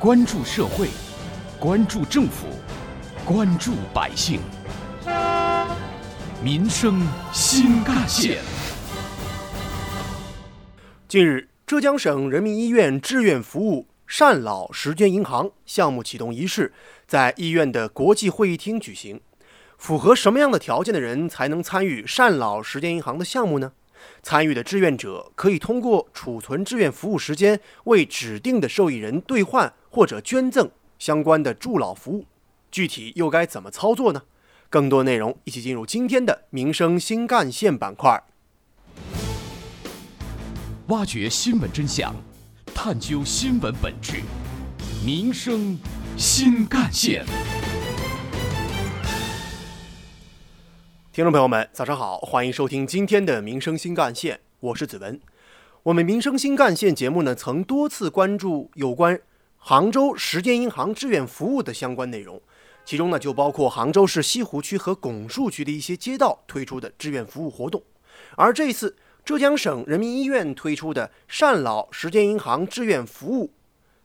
关注社会，关注政府，关注百姓，民生新干线。近日，浙江省人民医院志愿服务善老时间银行项目启动仪式在医院的国际会议厅举行。符合什么样的条件的人才能参与善老时间银行的项目呢？参与的志愿者可以通过储存志愿服务时间，为指定的受益人兑换或者捐赠相关的助老服务。具体又该怎么操作呢？更多内容，一起进入今天的民生新干线板块。挖掘新闻真相，探究新闻本质，民生新干线。听众朋友们，早上好，欢迎收听今天的民生新干线，我是子文。我们民生新干线节目呢，曾多次关注有关杭州时间银行志愿服务的相关内容，其中呢就包括杭州市西湖区和拱墅区的一些街道推出的志愿服务活动，而这一次。浙江省人民医院推出的善老时间银行志愿服务，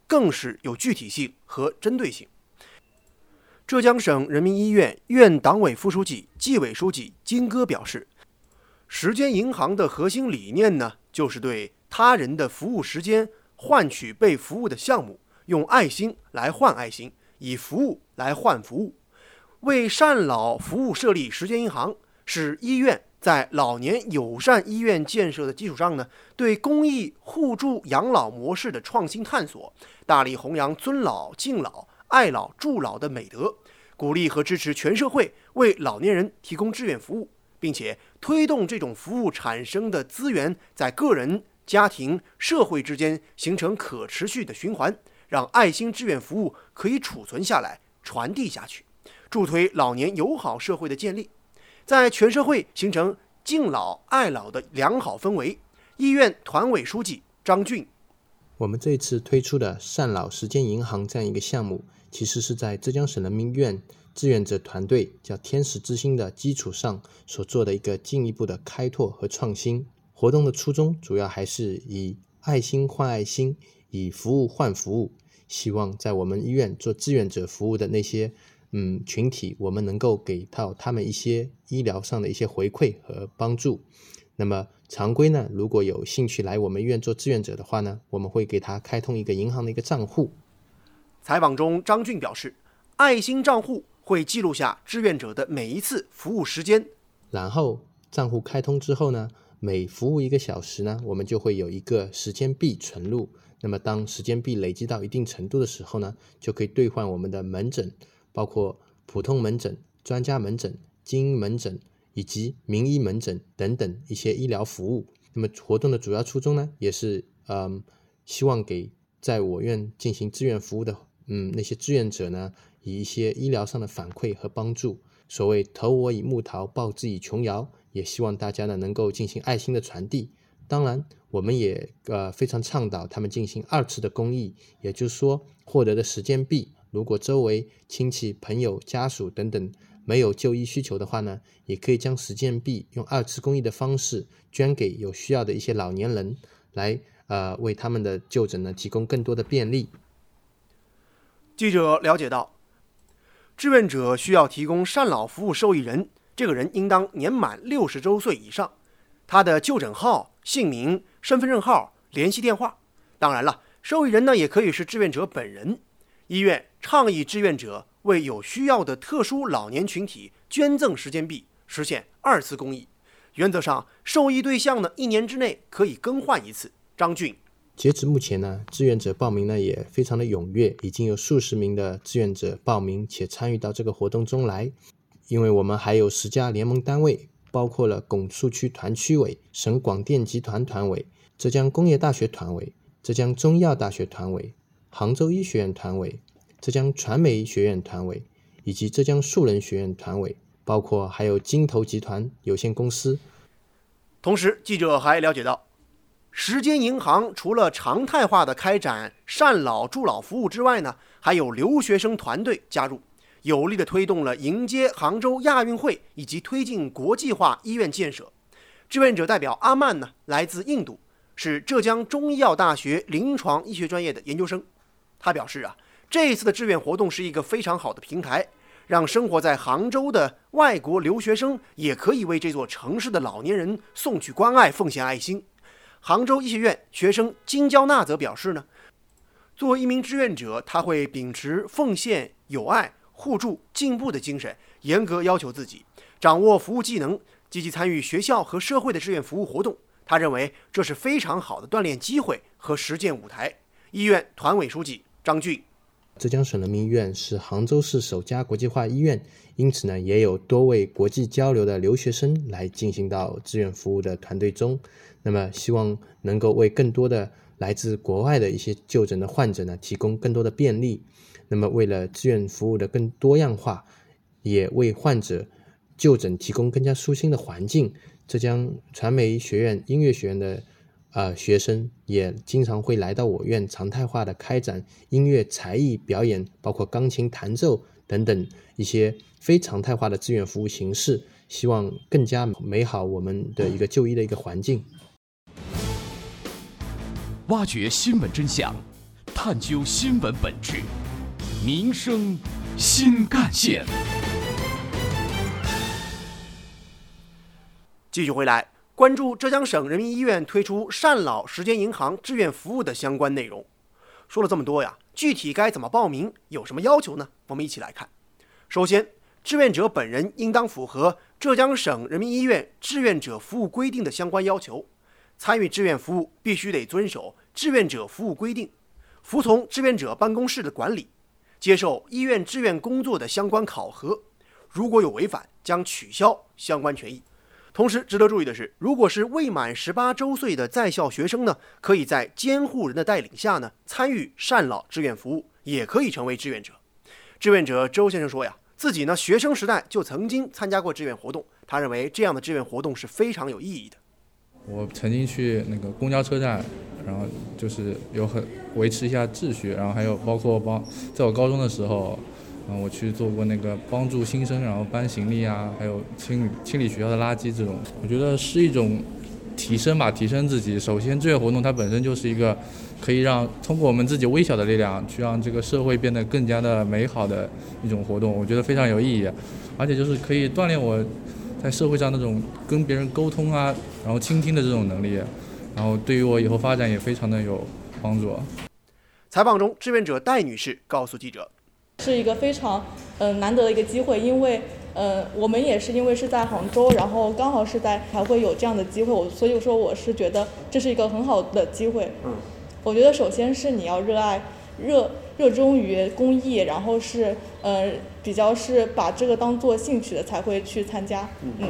更是有具体性和针对性。浙江省人民医院院党委副书记、纪委书记金戈表示，时间银行的核心理念呢，就是对他人的服务时间换取被服务的项目，用爱心来换爱心，以服务来换服务。为善老服务设立时间银行，是医院。在老年友善医院建设的基础上呢，对公益互助养老模式的创新探索，大力弘扬尊老敬老、爱老助老的美德，鼓励和支持全社会为老年人提供志愿服务，并且推动这种服务产生的资源在个人、家庭、社会之间形成可持续的循环，让爱心志愿服务可以储存下来、传递下去，助推老年友好社会的建立。在全社会形成敬老爱老的良好氛围。医院团委书记张俊，我们这次推出的善老时间银行这样一个项目，其实是在浙江省人民医院志愿者团队叫天使之心的基础上所做的一个进一步的开拓和创新。活动的初衷主要还是以爱心换爱心，以服务换服务，希望在我们医院做志愿者服务的那些。嗯，群体我们能够给到他们一些医疗上的一些回馈和帮助。那么常规呢，如果有兴趣来我们医院做志愿者的话呢，我们会给他开通一个银行的一个账户。采访中，张俊表示，爱心账户会记录下志愿者的每一次服务时间。然后账户开通之后呢，每服务一个小时呢，我们就会有一个时间币存入。那么当时间币累积到一定程度的时候呢，就可以兑换我们的门诊。包括普通门诊、专家门诊、精英门诊以及名医门诊等等一些医疗服务。那么活动的主要初衷呢，也是嗯，希望给在我院进行志愿服务的嗯那些志愿者呢，以一些医疗上的反馈和帮助。所谓投我以木桃，报之以琼瑶，也希望大家呢能够进行爱心的传递。当然，我们也呃非常倡导他们进行二次的公益，也就是说获得的时间币。如果周围亲戚、朋友、家属等等没有就医需求的话呢，也可以将时间币用二次公益的方式捐给有需要的一些老年人，来呃为他们的就诊呢提供更多的便利。记者了解到，志愿者需要提供善老服务受益人，这个人应当年满六十周岁以上，他的就诊号、姓名、身份证号、联系电话。当然了，受益人呢也可以是志愿者本人。医院倡议志愿者为有需要的特殊老年群体捐赠时间币，实现二次公益。原则上，受益对象呢一年之内可以更换一次。张俊，截止目前呢，志愿者报名呢也非常的踊跃，已经有数十名的志愿者报名且参与到这个活动中来。因为我们还有十家联盟单位，包括了拱墅区团区委、省广电集团团委、浙江工业大学团委、浙江中医药大学团委。杭州医学院团委、浙江传媒学院团委以及浙江树人学院团委，包括还有金投集团有限公司。同时，记者还了解到，时间银行除了常态化的开展善老助老服务之外呢，还有留学生团队加入，有力地推动了迎接杭州亚运会以及推进国际化医院建设。志愿者代表阿曼呢，来自印度，是浙江中医药大学临床医学专业的研究生。他表示啊，这一次的志愿活动是一个非常好的平台，让生活在杭州的外国留学生也可以为这座城市的老年人送去关爱、奉献爱心。杭州医学院学生金娇娜则表示呢，作为一名志愿者，他会秉持奉献、友爱、互助、进步的精神，严格要求自己，掌握服务技能，积极参与学校和社会的志愿服务活动。他认为这是非常好的锻炼机会和实践舞台。医院团委书记张俊。浙江省人民医院是杭州市首家国际化医院，因此呢，也有多位国际交流的留学生来进行到志愿服务的团队中。那么，希望能够为更多的来自国外的一些就诊的患者呢，提供更多的便利。那么，为了志愿服务的更多样化，也为患者就诊提供更加舒心的环境。浙江传媒学院音乐学院的。呃，学生也经常会来到我院，常态化的开展音乐才艺表演，包括钢琴弹奏等等一些非常态化的志愿服务形式，希望更加美好我们的一个就医的一个环境。挖掘新闻真相，探究新闻本质，民生新干线。继续回来。关注浙江省人民医院推出善老时间银行志愿服务的相关内容。说了这么多呀，具体该怎么报名，有什么要求呢？我们一起来看。首先，志愿者本人应当符合浙江省人民医院志愿者服务规定的相关要求，参与志愿服务必须得遵守志愿者服务规定，服从志愿者办公室的管理，接受医院志愿工作的相关考核。如果有违反，将取消相关权益。同时，值得注意的是，如果是未满十八周岁的在校学生呢，可以在监护人的带领下呢，参与善老志愿服务，也可以成为志愿者。志愿者周先生说呀，自己呢学生时代就曾经参加过志愿活动，他认为这样的志愿活动是非常有意义的。我曾经去那个公交车站，然后就是有很维持一下秩序，然后还有包括帮在我高中的时候。嗯，我去做过那个帮助新生，然后搬行李啊，还有清理清理学校的垃圾这种，我觉得是一种提升吧，提升自己。首先，志愿活动它本身就是一个可以让通过我们自己微小的力量，去让这个社会变得更加的美好的一种活动，我觉得非常有意义。而且就是可以锻炼我在社会上那种跟别人沟通啊，然后倾听的这种能力，然后对于我以后发展也非常的有帮助。采访中，志愿者戴女士告诉记者。是一个非常嗯难得的一个机会，因为呃我们也是因为是在杭州，然后刚好是在才会有这样的机会，我所以说我是觉得这是一个很好的机会。嗯，我觉得首先是你要热爱热热衷于公益，然后是呃比较是把这个当做兴趣的才会去参加。嗯，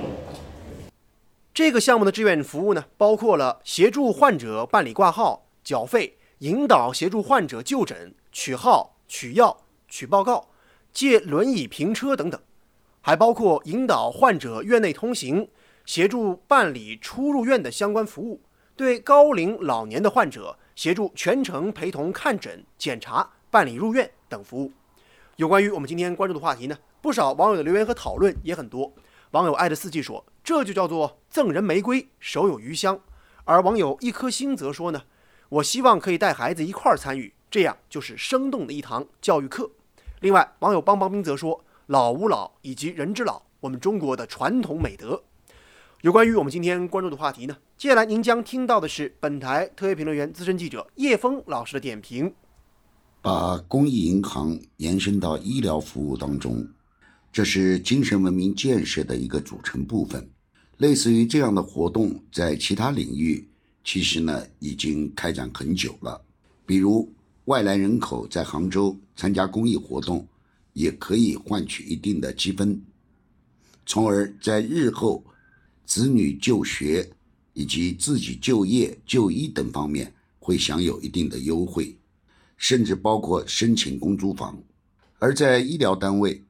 这个项目的志愿服务呢，包括了协助患者办理挂号、缴费、引导协助患者就诊、取号、取药。取报告、借轮椅平车等等，还包括引导患者院内通行、协助办理出入院的相关服务；对高龄老年的患者，协助全程陪同看诊、检查、办理入院等服务。有关于我们今天关注的话题呢，不少网友的留言和讨论也很多。网友爱的四季说：“这就叫做赠人玫瑰，手有余香。”而网友一颗心则说：“呢，我希望可以带孩子一块儿参与，这样就是生动的一堂教育课。”另外，网友邦邦兵则说：“老吾老以及人之老，我们中国的传统美德。”有关于我们今天关注的话题呢，接下来您将听到的是本台特约评论员、资深记者叶峰老师的点评。把公益银行延伸到医疗服务当中，这是精神文明建设的一个组成部分。类似于这样的活动，在其他领域其实呢已经开展很久了，比如。外来人口在杭州参加公益活动，也可以换取一定的积分，从而在日后子女就学以及自己就业、就医等方面会享有一定的优惠，甚至包括申请公租房。而在医疗单位，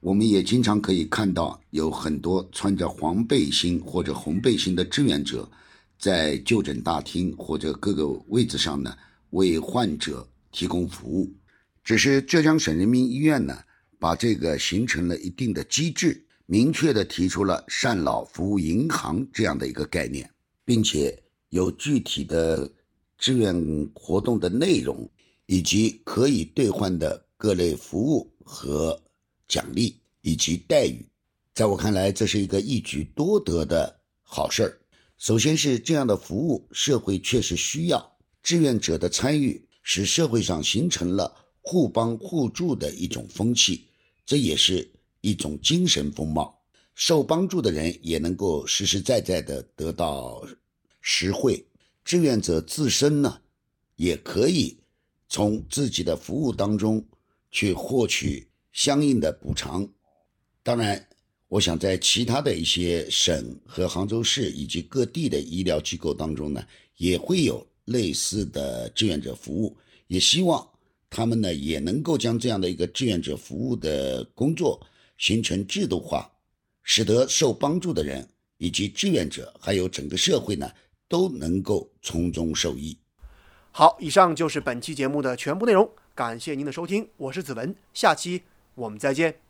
我们也经常可以看到有很多穿着黄背心或者红背心的志愿者，在就诊大厅或者各个位置上呢，为患者。提供服务，只是浙江省人民医院呢，把这个形成了一定的机制，明确的提出了善老服务银行这样的一个概念，并且有具体的志愿活动的内容以及可以兑换的各类服务和奖励以及待遇。在我看来，这是一个一举多得的好事儿。首先是这样的服务，社会确实需要志愿者的参与，使社会上形成了互帮互助的一种风气，这也是一种精神风貌。受帮助的人也能够实实在在的得到实惠，志愿者自身呢，也可以从自己的服务当中去获取相应的补偿。当然，我想在其他的一些省和杭州市以及各地的医疗机构当中呢，也会有类似的志愿者服务，也希望他们呢也能够将这样的一个志愿者服务的工作形成制度化。使得受帮助的人以及志愿者，还有整个社会呢，都能够从中受益。好，以上就是本期节目的全部内容，感谢您的收听，我是子文，下期我们再见。